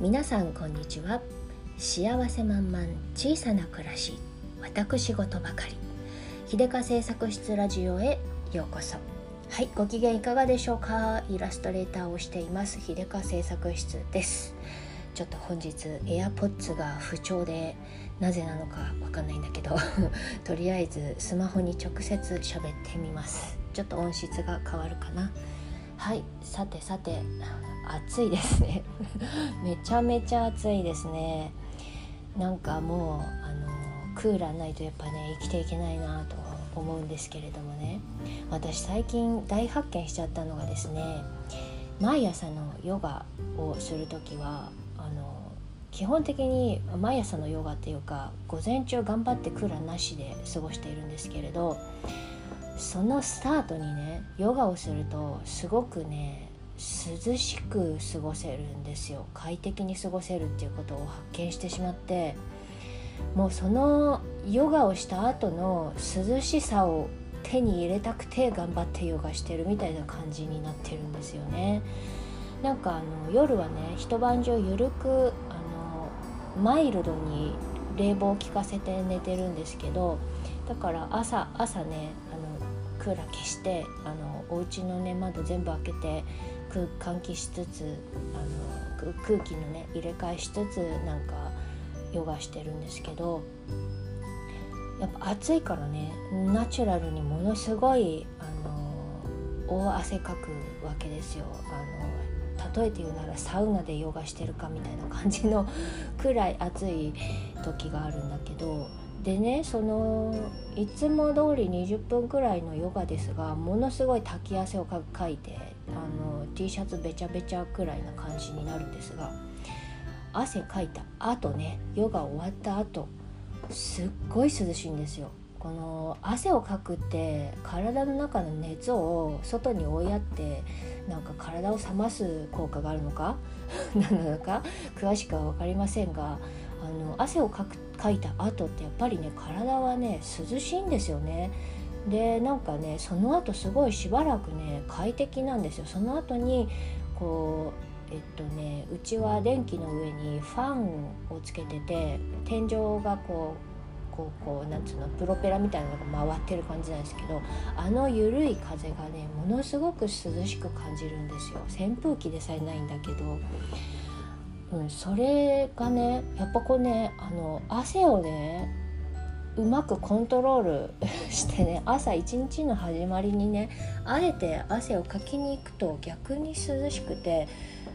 皆さんこんにちは。幸せ満々小さな暮らし私事ばかり。秀香製作室ラジオへようこそ。はいご機嫌いかがでしょうか？イラストレーターをしています秀香製作室です。ちょっと本日 AirPods が不調でなぜなのかわかんないんだけど とりあえずスマホに直接喋ってみます。ちょっと音質が変わるかな。はいさてさて 暑いですね。めちゃめちゃ暑いですね。なんかもうあのクーラーないとやっぱね生きていけないなと思うんですけれどもね。私最近大発見しちゃったのがですね毎朝のヨガをする時はあの基本的に毎朝のヨガっていうか午前中頑張ってクーラーなしで過ごしているんですけれどそのスタートにねヨガをするとすごくね涼しく過ごせるんですよ快適に過ごせるっていうことを発見してしまってもうそのヨガをした後の涼しさを手に入れたくて頑張ってヨガしてるみたいな感じになってるんですよね。なんかあの夜はね一晩中ゆるくあのマイルドに冷房を効かせて寝てるんですけどだから朝朝ねクーラー消してあのお家のね窓全部開けて換気しつつあの空気のね入れ替えしつつなんかヨガしてるんですけどやっぱ暑いからねナチュラルにものすごいあの大汗かくわけですよ。あの例えて言うならサウナでヨガしてるかみたいな感じのくらい暑い時があるんだけどでねそのいつも通り20分くらいのヨガですがものすごい滝汗をかいてあの T シャツべちゃべちゃくらいな感じになるんですが汗かいた後ねヨガ終わった後すっごい涼しいんですよ。この汗をかくって体の中の熱を外に追いやってなんか体を冷ます効果があるのか？なのか？詳しくは分かりませんがあの汗をかくってかいた後ってやっぱりね体はね涼しいんですよね。でなんかねその後すごいしばらくね快適なんですよ。その後にこうえっとねうちは電気の上にファンをつけてて天井がこうこうこうなんつうのプロペラみたいなのが回ってる感じなんですけどあの緩い風がねものすごく涼しく感じるんですよ扇風機でさえないんだけど、うん、それがねやっぱこうねあの汗をねうまくコントロール してね朝一日の始まりにねあえて汗をかきに行くと逆に涼しくて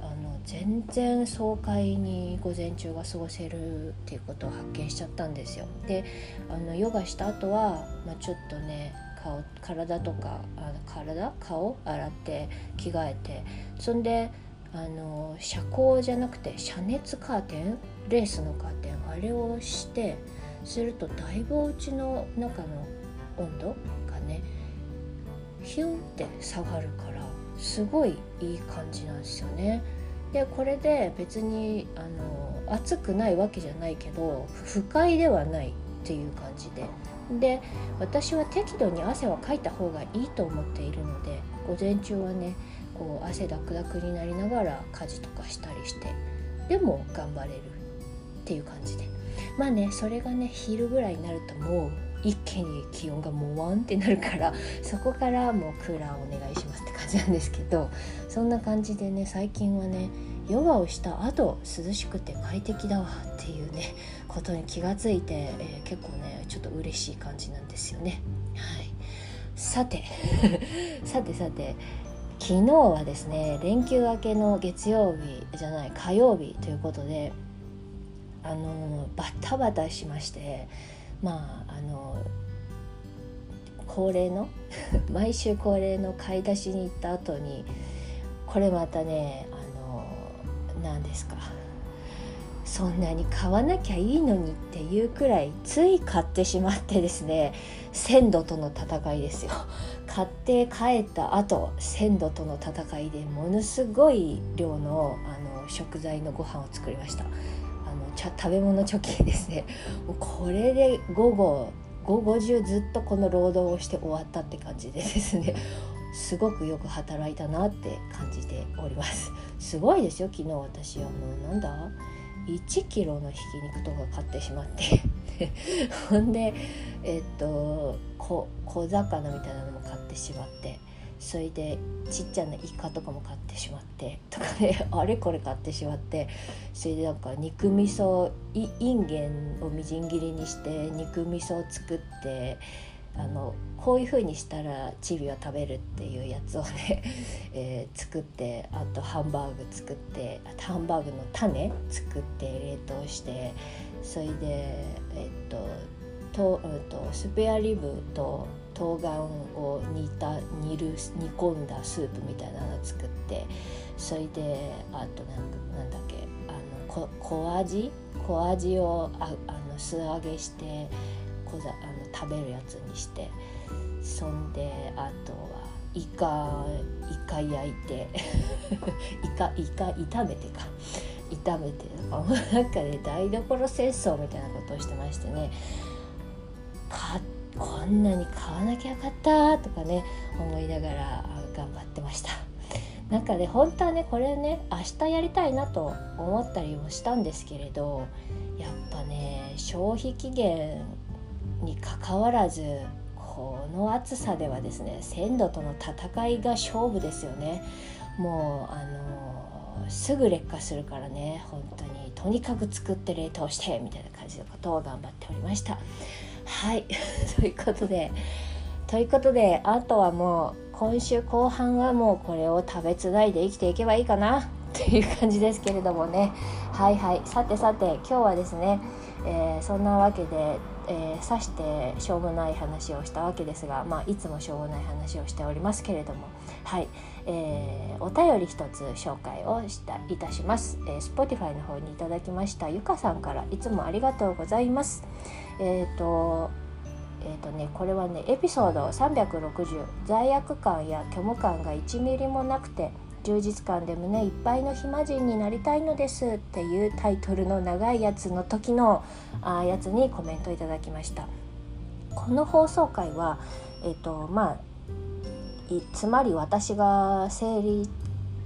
あの全然爽快に午前中が過ごせるっていうことを発見しちゃったんですよ。であのヨガした後は、まあ、ちょっとね顔体とかあの体？顔？洗って着替えて。そんであの遮光じゃなくて遮熱カーテンレースのカーテンあれをしてするとだいぶお家の中の温度がねヒュンって下がるからすごいいい感じなんですよね。でこれで別にあの暑くないわけじゃないけど不快ではないっていう感じでで私は適度に汗はかいた方がいいと思っているので午前中はねこう汗だくだくになりながら家事とかしたりしてでも頑張れるっていう感じでまあねそれがね昼ぐらいになるともう一気に気温がもうワンってなるからそこからもうクーラーお願いしますって感じなんですけどそんな感じでね最近はねヨガをした後涼しくて快適だわっていうねことに気がついて、えー、結構ねちょっと嬉しい感じなんですよね。はい、さて さてさて昨日はですね連休明けの月曜日じゃない火曜日ということであのバタバタしましてまああの恒例の 毎週恒例の買い出しに行った後にこれまたねあの何ですかそんなに買わなきゃいいのにっていうくらいつい買ってしまってですね鮮度との戦いですよ。買って帰った後鮮度との戦いでものすごい量のあの食材のご飯を作りました。あの食べ物貯金ですね。これで午後午後中ずっとこの労働をして終わったって感じでですね すごくよく働いたなって感じております。すごいですよ昨日私。あのなんだ？1キロのひき肉とか買ってしまって。ほんでえっと小魚みたいなのも買ってしまって。それでちっちゃなイカとかも買ってしまって。とかね あれこれ買ってしまって。それでなんか肉味噌いいんげんをみじん切りにして肉味噌を作って。あのこういう風にしたらチビは食べるっていうやつをね、えー、作ってあとハンバーグ作ってあハンバーグの種作って冷凍してそれでえっとと、うん、とスペアリブと冬瓜を煮た煮る煮込んだスープみたいなの作ってそれであとなんなんだっけあの小味？小味をああの素揚げして小ざあ食べるやつにしてそんであとはイカイカ焼いて イカイカ炒めてか。炒めてなんかね台所戦争みたいなことをしてましてね。買ってこんなに買わなきゃよかったとかね思いながら頑張ってました。なんかね本当はねこれね明日やりたいなと思ったりもしたんですけれどやっぱね消費期限にかかわらずこの暑さではですね鮮度との戦いが勝負ですよね。もうあのすぐ劣化するからね本当にとにかく作って冷凍してみたいな感じのことを頑張っておりました。はい。ということでということであとはもう今週後半はもうこれを食べつないで生きていけばいいかなっていう感じですけれどもね。はいはい。さてさて今日はですね、えー、そんなわけで、えー、さしてしょうもない話をしたわけですが、まあ、いつもしょうもない話をしておりますけれどもはい、えー、お便り一つ紹介をしたいたします、えー、Spotify の方にいただきましたゆかさんからいつもありがとうございます。えっ、ー、とえーとね、これはねエピソード360罪悪感や虚無感が1ミリもなくて充実感で胸いっぱいの暇人になりたいのですっていうタイトルの長いやつの時のあやつにコメントいただきました。この放送回はえっ、とまあつまり私が生理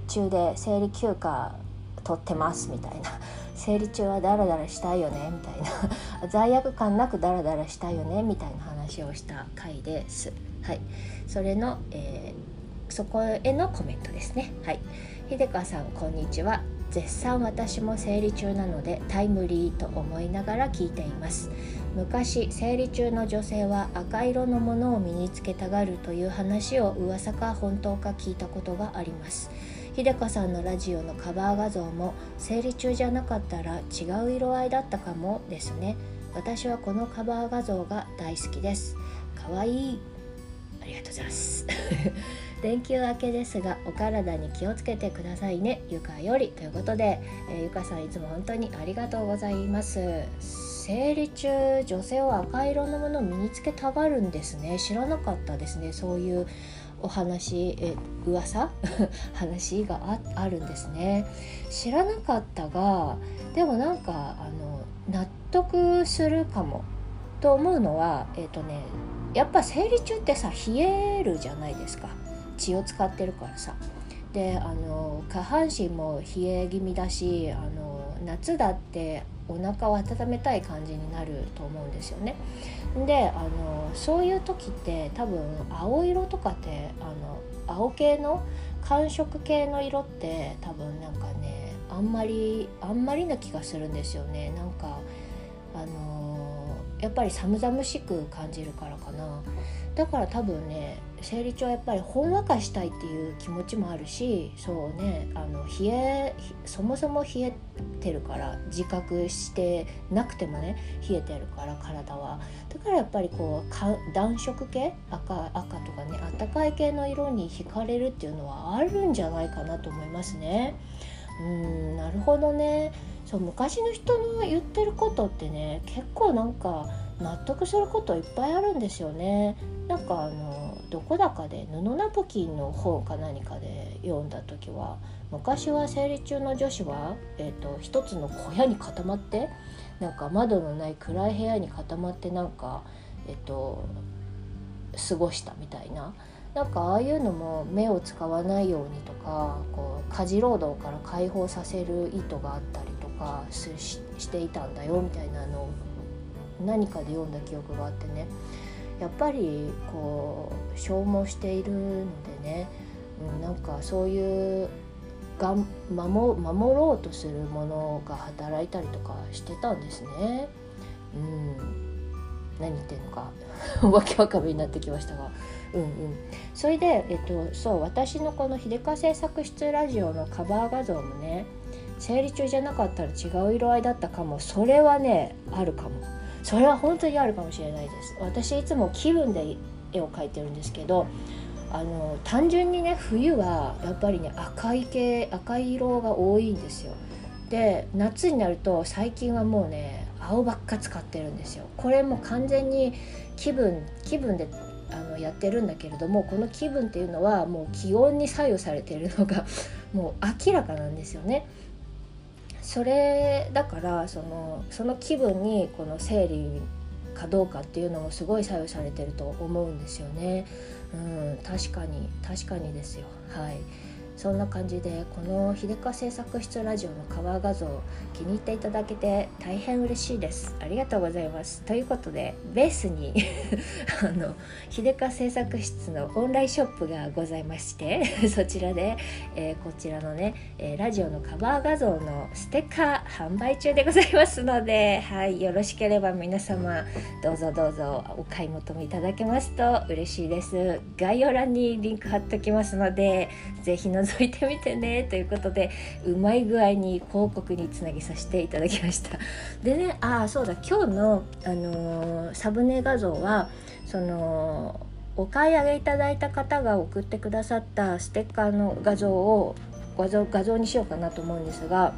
中で生理休暇取ってますみたいな。生理中はダラダラしたいよねみたいな。罪悪感なくダラダラしたいよねみたいな話をした回です。はい、それの、えー、そこへのコメントですね。はい、秀香さんこんにちは。絶賛私も生理中なのでタイムリーと思いながら聞いています。昔生理中の女性は赤色のものを身につけたがるという話を噂か本当か聞いたことがあります。秀香さんのラジオのカバー画像も生理中じゃなかったら違う色合いだったかもですね。私はこのカバー画像が大好きです。かわいい。ありがとうございます。連休明けですがお体に気をつけてくださいね。ゆかよりということで、えー、ゆかさんいつも本当にありがとうございます。生理中女性は赤色のものを身につけたがるんですね。知らなかったですね。そういうお話え噂？話があるんですね。知らなかったがでもなんかあの納得するかも。と思うのはえっ、ー、とねやっぱ生理中ってさ冷えるじゃないですか。血を使ってるからさであの下半身も冷え気味だしあの夏だってお腹を温めたい感じになると思うんですよね。であのそういう時って多分青色とかってあの青系の寒色系の色って多分なんかねあんまりあんまりな気がするんですよね。なんかあのやっぱり寒々しく感じるからかな。だから多分ね生理中はやっぱりほんわかしたいっていう気持ちもあるしそうねあの冷えそもそも冷えてるから自覚してなくてもね冷えてるから体はだからやっぱりこう暖色系赤赤とかねあったかい系の色に惹かれるっていうのはあるんじゃないかなと思いますね。うんなるほどねそう昔の人の言ってることってね結構なんか納得することいっぱいあるんですよね。なんかあのどこだかで布ナプキンの本か何かで読んだ時は昔は生理中の女子は、えーと、一つの小屋に固まってなんか窓のない暗い部屋に固まってなんか、えーと、過ごしたみたいななんかああいうのも目を使わないようにとかこう家事労働から解放させる意図があったりとかしていたんだよみたいなのを何かで読んだ記憶があってね。やっぱりこう消耗しているのでね、うん、なんかそういうが守守ろうとするものが働いたりとかしてたんですね。うん、何言ってんのか。わけわかめになってきましたが。うんうん、それで、えっと、そう私のこの秀川製作室ラジオのカバー画像もね生理中じゃなかったら違う色合いだったかも。それはねあるかも。それは本当にあるかもしれないです。私いつも気分で絵を描いてるんですけどあの単純にね冬はやっぱりね赤い系赤い色が多いんですよ。で夏になると最近はもうね青ばっか使ってるんですよ。これも完全に気分気分であのやってるんだけれどもこの気分っていうのはもう気温に左右されているのがもう明らかなんですよね。それだからそのその気分にこの生理かどうかっていうのもすごい左右されてると思うんですよね。うん、確かに確かにですよ。はい。そんな感じでこの秀川製作室ラジオのカバー画像気に入っていただけて大変嬉しいです。ありがとうございます。ということでベースに あの秀川製作室のオンラインショップがございまして そちらで、えー、こちらのね、えー、ラジオのカバー画像のステッカー販売中でございますのではいよろしければ皆様どうぞどうぞお買い求めいただけますと嬉しいです。概要欄にリンク貼っときますので是非覗覗いてみてねということでうまい具合に広告につなげさせていただきました。でねああそうだ。今日の、あのー、サムネ画像はそのお買い上げいただいた方が送ってくださったステッカーの画像を画像画像にしようかなと思うんですが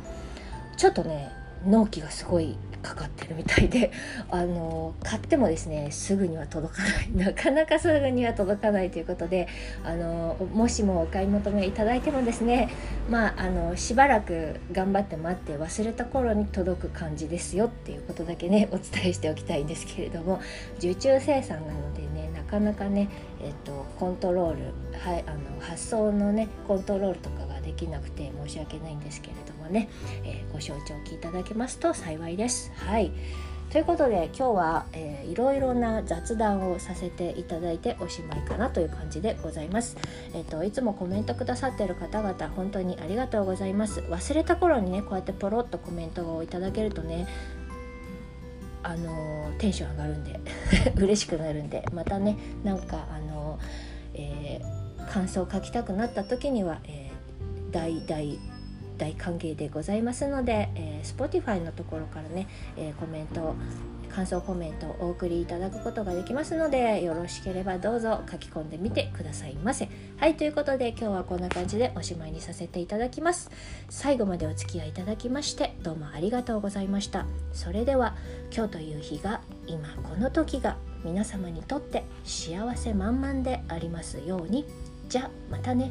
ちょっとね納期がすごいかかってるみたいで あの買ってもですねすぐには届かない。なかなかすぐには届かないということであのもしもお買い求めいただいてもですねまああのしばらく頑張って待って忘れた頃に届く感じですよっていうことだけね お伝えしておきたいんですけれども受注生産なのでねなかなかね、えっと、コントロール、はい、あの発送のねコントロールとかができなくて申し訳ないんですけれどもね、えー、ご承知おきいただけますと幸いです。はいということで今日は、えー、いろいろな雑談をさせていただいておしまいかなという感じでございます。えっ、ー、といつもコメントくださっている方々本当にありがとうございます。忘れた頃にねこうやってポロッとコメントをいただけるとねあのテンション上がるんで 嬉しくなるんでまたねなんかあの、えー、感想を書きたくなった時には、えー、大大大歓迎でございますので、えー、Spotify のところからね、えー、コメント感想コメントをお送りいただくことができますのでよろしければどうぞ書き込んでみてくださいませ。はいということで今日はこんな感じでおしまいにさせていただきます。最後までお付き合いいただきましてどうもありがとうございました。それでは今日という日が今この時が皆様にとって幸せ満々でありますように。じゃまたね。